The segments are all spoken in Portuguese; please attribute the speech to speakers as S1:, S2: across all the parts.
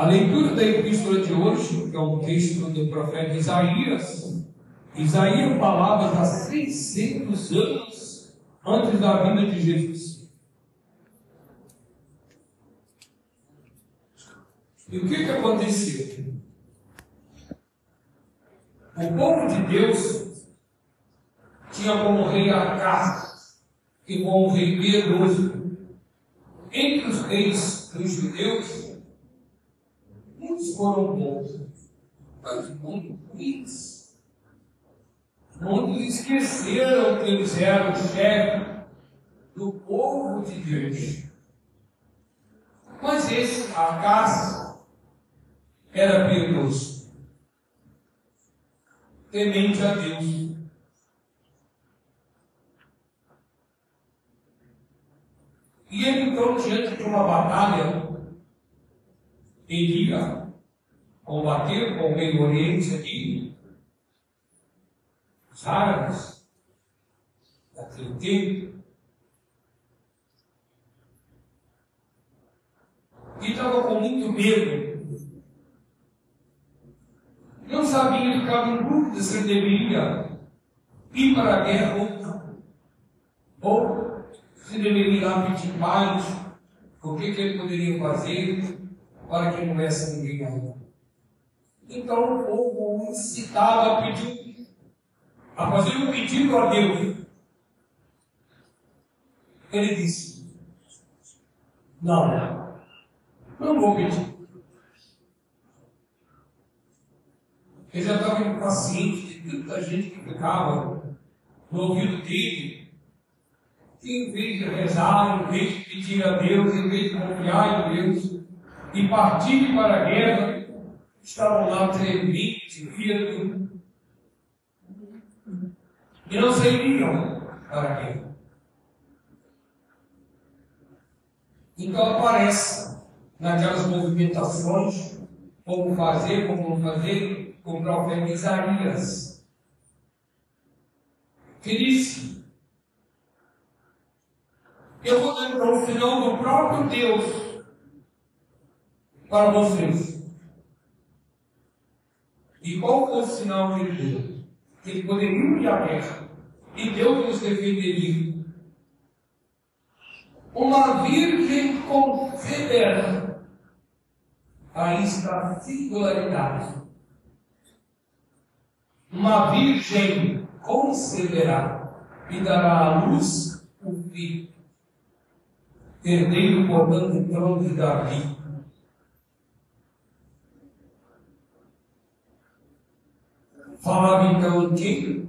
S1: A leitura da epístola de hoje, que é um texto do profeta Isaías, Isaías falava há 600 anos antes da vinda de Jesus. E o que, que aconteceu? O povo de Deus tinha como rei Acas e como rei piedoso. Entre os reis dos judeus, Foram bons, mas muitos ruins. Muitos esqueceram que eles eram chefe do povo de Deus. Mas esse, acaso, era piedoso, temente a Deus. E ele então, diante de uma batalha, iria combater com o Meio Oriente aqui, os árabes, daquele tempo. E estava com muito medo. Não sabia, ficava em dúvida se deveria ir para a guerra ou não. Ou se deveria ir lá pedir paz, o que, que ele poderia fazer para que não houvesse ninguém ainda. Então o povo incitava a pedir, a fazer um pedido a Deus. Ele disse: Não, não vou pedir. Ele já estava impaciente de tanta gente que ficava no ouvido dele, que em vez de rezar, em vez de pedir a Deus, em vez de confiar em Deus, e partir para a guerra, estavam lá trementes, medo, e não sairiam para guerra. Então aparece naquelas movimentações, como fazer, como não fazer, o profeta Isaías, que disse, eu vou dar para o final do próprio Deus para vocês. E qual foi o sinal que ele deu? Que ele poderia ir à guerra. E Deus nos defenderia. Uma virgem concederá. Aí está a singularidade. Uma virgem concederá e dará à luz o filho. Herdeiro, portanto, o trono de Davi Falava então que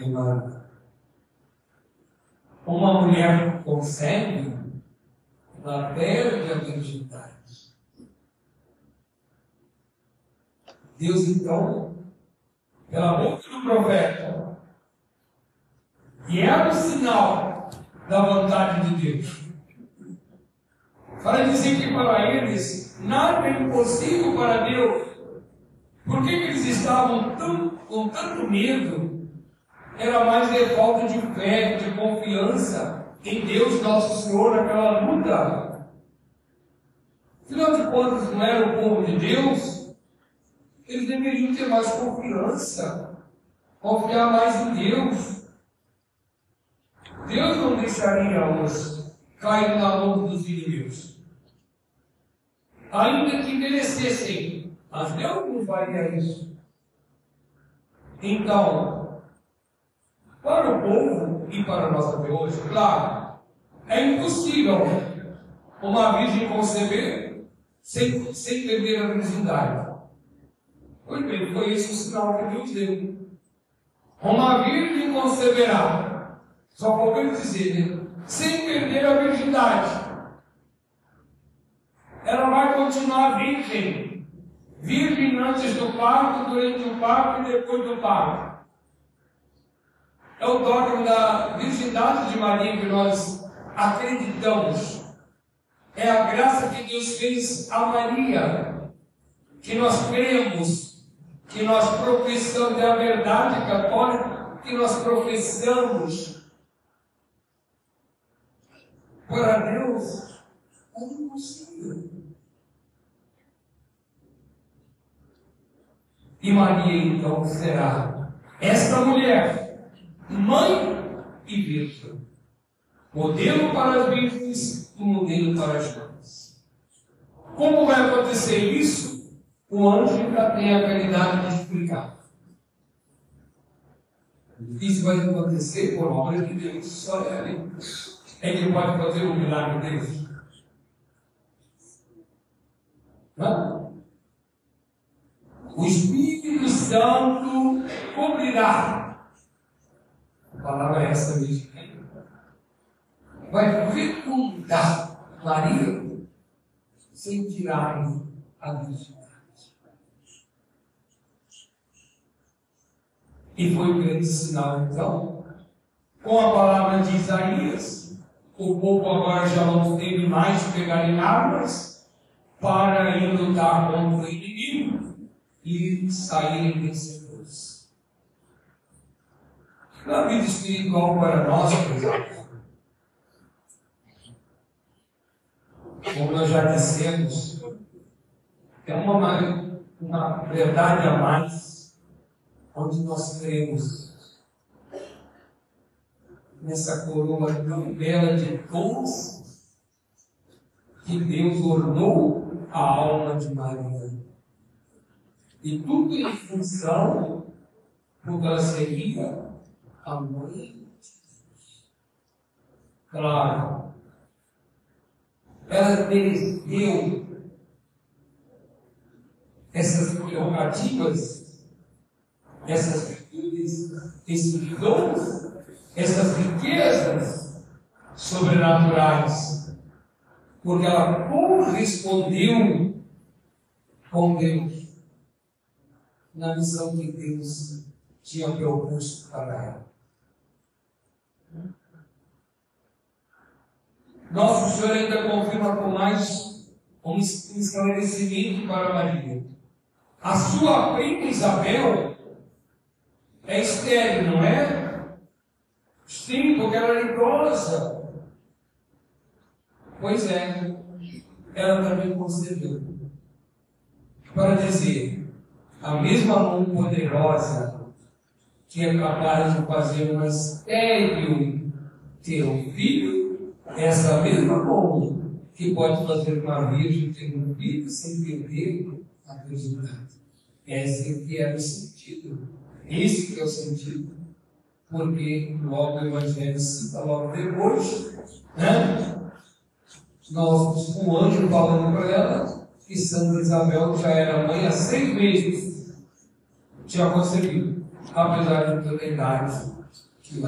S1: uma, uma mulher consegue, ela perde a virgindade. Deus então, pela boca do profeta, que era o sinal da vontade de Deus, para dizer que para eles nada é impossível para Deus. Por que, que eles estavam tão, com tanto medo? Era mais de falta de fé, de confiança em Deus Nosso Senhor, aquela luta. Afinal de contas, não era o povo de Deus? Eles deveriam ter mais confiança, confiar mais em Deus. Deus não deixaria-os cair na mão dos inimigos. Ainda que merecessem mas Deus não faria isso. Então, para o povo e para nós até hoje, claro, é impossível uma virgem conceber sem, sem perder a virgindade. Pois bem, foi esse o sinal que Deus deu. Uma virgem conceberá, só podemos dizer, né? sem perder a virgindade. Ela vai continuar virgem virgem antes do parto, durante o parto e depois do parto. É o dogma da virgindade de Maria que nós acreditamos. É a graça que Deus fez a Maria, que nós cremos, que nós professamos, é a verdade católica que nós professamos. Para Deus é impossível. E Maria então será esta mulher, mãe e virgem, modelo para as virgens e modelo para as mães. Como vai acontecer isso? O anjo ainda tem a habilidade de explicar. Isso vai acontecer por obra de Deus. Só ele é que pode fazer o milagre de Deus. Não? O Espírito Santo cobrirá. A palavra é essa mesmo. Vai fecundar Maria sem tirar a virgindade. E foi um grande sinal, então. Com a palavra de Isaías, o povo agora já não teve mais que pegar em armas para ir lutar contra o inimigo e saírem vencedores. Na vida espiritual para nós, por como nós já dissemos, é uma, uma verdade a mais onde nós cremos nessa coroa tão bela de dons que Deus ornou a alma de Maria. E tudo em função porque ela seria a mãe. Claro, ela mereceu essas prerrogativas essas virtudes, esses dons, essas riquezas sobrenaturais, porque ela correspondeu com Deus na missão que Deus tinha proposto para ela. Nosso Senhor ainda confirma com mais um esclarecimento para Maria. A sua prima Isabel é estéreo, não é? Sim, porque ela era idosa. Pois é, ela também concedeu. Para dizer, a mesma mão poderosa que é capaz de fazer uma estéreo ter um filho, essa mesma mão que pode fazer uma virgem ter um filho sem perder a virgindade. Esse que era o sentido esse que é o sentido. Porque logo o Evangelho cita logo depois, né? Nós, um anjo falando para ela que Santa Isabel já era mãe há seis meses, tinha concebido, apesar de toda a idade que.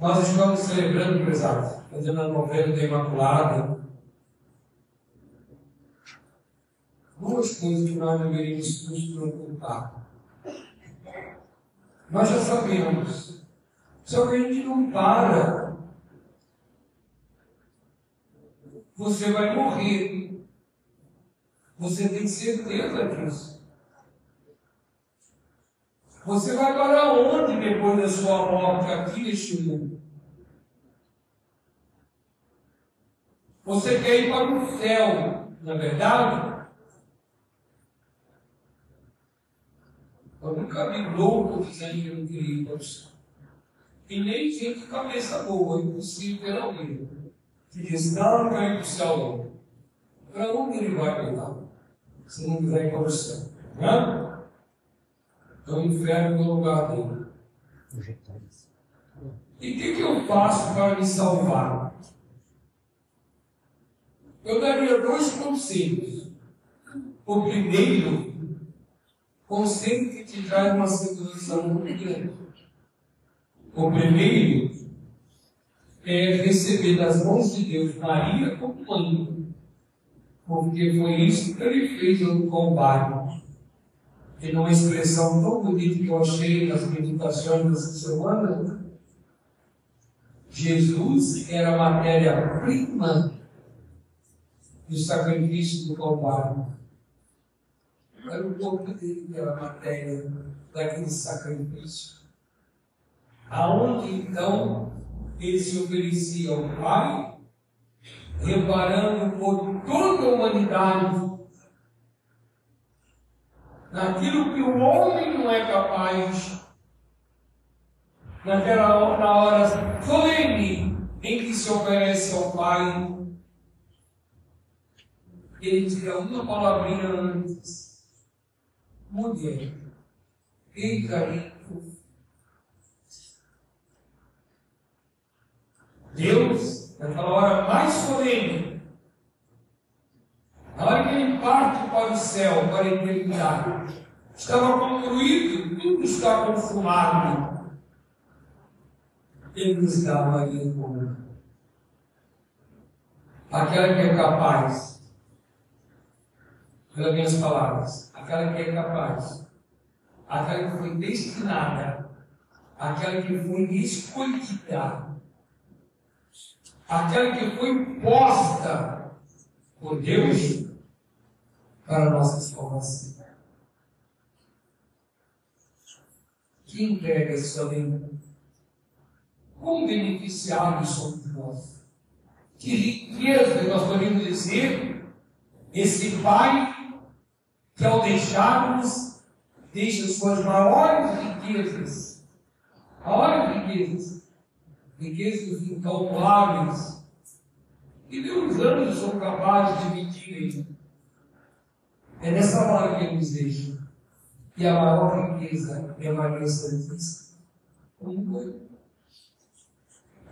S1: Nós estamos celebrando, prezado, fazendo a novela da Imaculada, duas coisas que nós deveríamos nos preocupar. Nós já sabemos, só que a gente não para. Você vai morrer. Você tem certeza disso. Você vai para onde depois da sua morte aqui neste mundo? Você quer ir para o céu, na é verdade? Eu nunca vi louco que não queria ir para o céu. E nem gente cabeça boa, impossível ter alguém que diz, não, não quero ir para o céu. Para onde ele vai pegar? Se não quiser ir o. Né? Então o inferno no lugar dele. E o que, que eu faço para me salvar? Eu daria dois conselhos. O primeiro conceito que te traz uma segurança muito grande. O primeiro é receber das mãos de Deus Maria como mãe, porque foi isso que ele fez no combate. E numa expressão tão bonita que eu achei nas meditações dessa semana, Jesus era matéria-prima do sacrifício do combate era o corpo dele que era matéria daquele sacrifício. Aonde então ele se oferecia ao Pai, reparando por toda a humanidade naquilo que o homem não é capaz, naquela na hora solene em que se oferece ao Pai, ele tira uma palavrinha antes. Mulher, carinho. Deus, naquela hora mais solene, na hora que ele parte para o céu, para a eternidade, estava concluído, tudo está consumado. Ele nos dá Maria como aquela que é capaz, pelas minhas palavras, aquela que é capaz, aquela que foi destinada, aquela que foi escolhida, aquela que foi posta por Deus para nossa salvação. Que entrega esse além. Como beneficiados somos nós? Que riqueza nós podemos dizer, esse Pai que ao deixar-nos, deixa suas maiores riquezas, maiores riquezas, riquezas incalculáveis, e Deus anos são capazes de medir é nessa hora que ele nos deixa. E a maior riqueza é Maria Santíssima.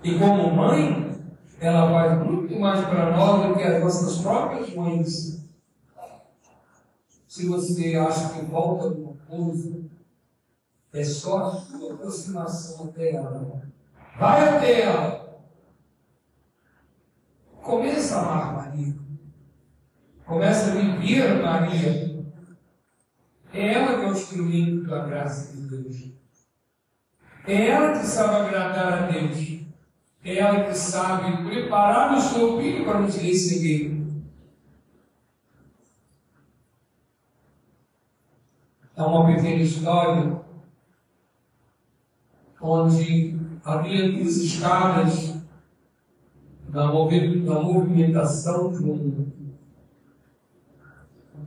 S1: E como mãe, ela faz muito mais para nós do que as nossas próprias mães. Se você acha que falta alguma coisa, é só a sua aproximação até ela. Vai até ela. Começa a amar Maria. Começa a viver Maria. É ela que é o instrumento da graça de Deus. É ela que sabe agradar a Deus. É ela que sabe preparar o seu filho para nos receber. Há uma pequena história onde havia duas escadas na movimentação de um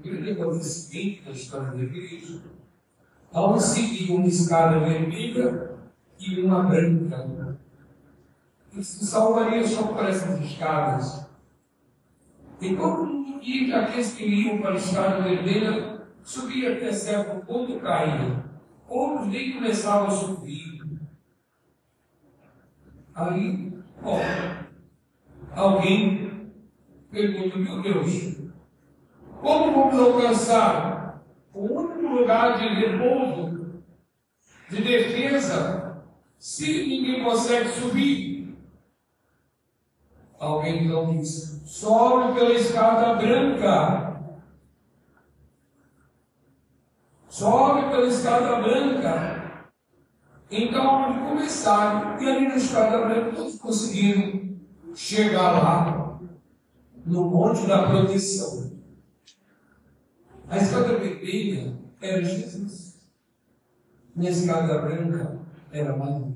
S1: lembra o seguinte da história da igreja. Um seguia uma escada vermelha e uma branca. Isso salvaria só por essas escadas. E mundo que aqueles que iam para a escada vermelha subia até certo ponto caía. Outros nem começavam a subir. Aí, ó, alguém pergunta, meu Deus, como vamos alcançar o único lugar de repouso, de defesa, se ninguém consegue subir? Alguém então diz: sobe pela escada branca. Sobe pela escada branca. Então, onde começaram, e ali na escada branca, todos conseguiram chegar lá, no Monte da Proteção. A escada vermelha era Jesus. E a escada branca era Maria.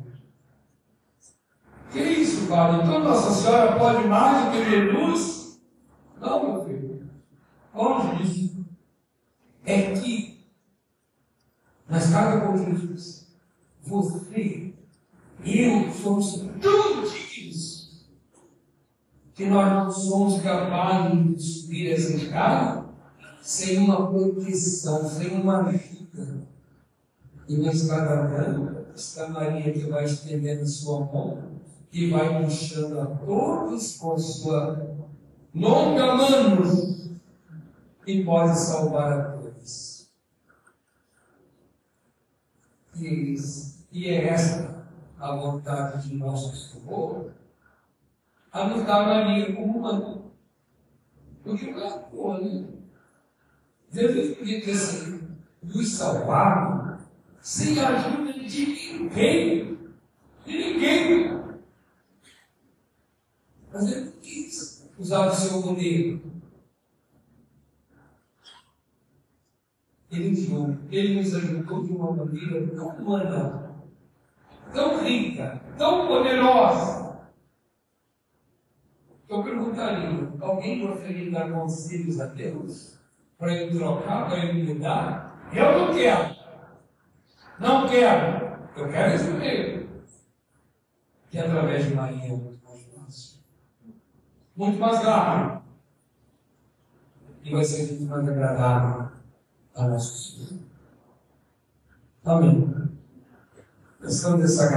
S1: Que isso, Padre? Então Nossa Senhora pode mais do que Jesus? Não, meu filho. Longe disso. É que, na escada com Jesus, você eu somos tão dignos que nós não somos capazes de subir essa escada sem uma proteção, sem uma vida. E na escada branca está Maria que vai estendendo sua mão e vai puxando a todos com sua longa mano e pode salvar a todos. E, e é esta a vontade de nosso Senhor, dar Maria como mãe. Porque o cara, né? Jesus podia ter sido nos salvado sem a ajuda de ninguém. De ninguém. Mas ele quis usar o seu poder. Ele usou, ele nos ajudou de uma maneira tão humana, tão rica, tão poderosa. Eu perguntaria: alguém gostaria de dar conselhos a Deus? para ele trocar, para ele mudar, Eu não quero. Não quero. Eu quero esse meio. Que através de Maria é muito mais fácil. Muito mais rápido. E vai ser muito mais agradável a nosso Senhor. Amém. Pensando nessa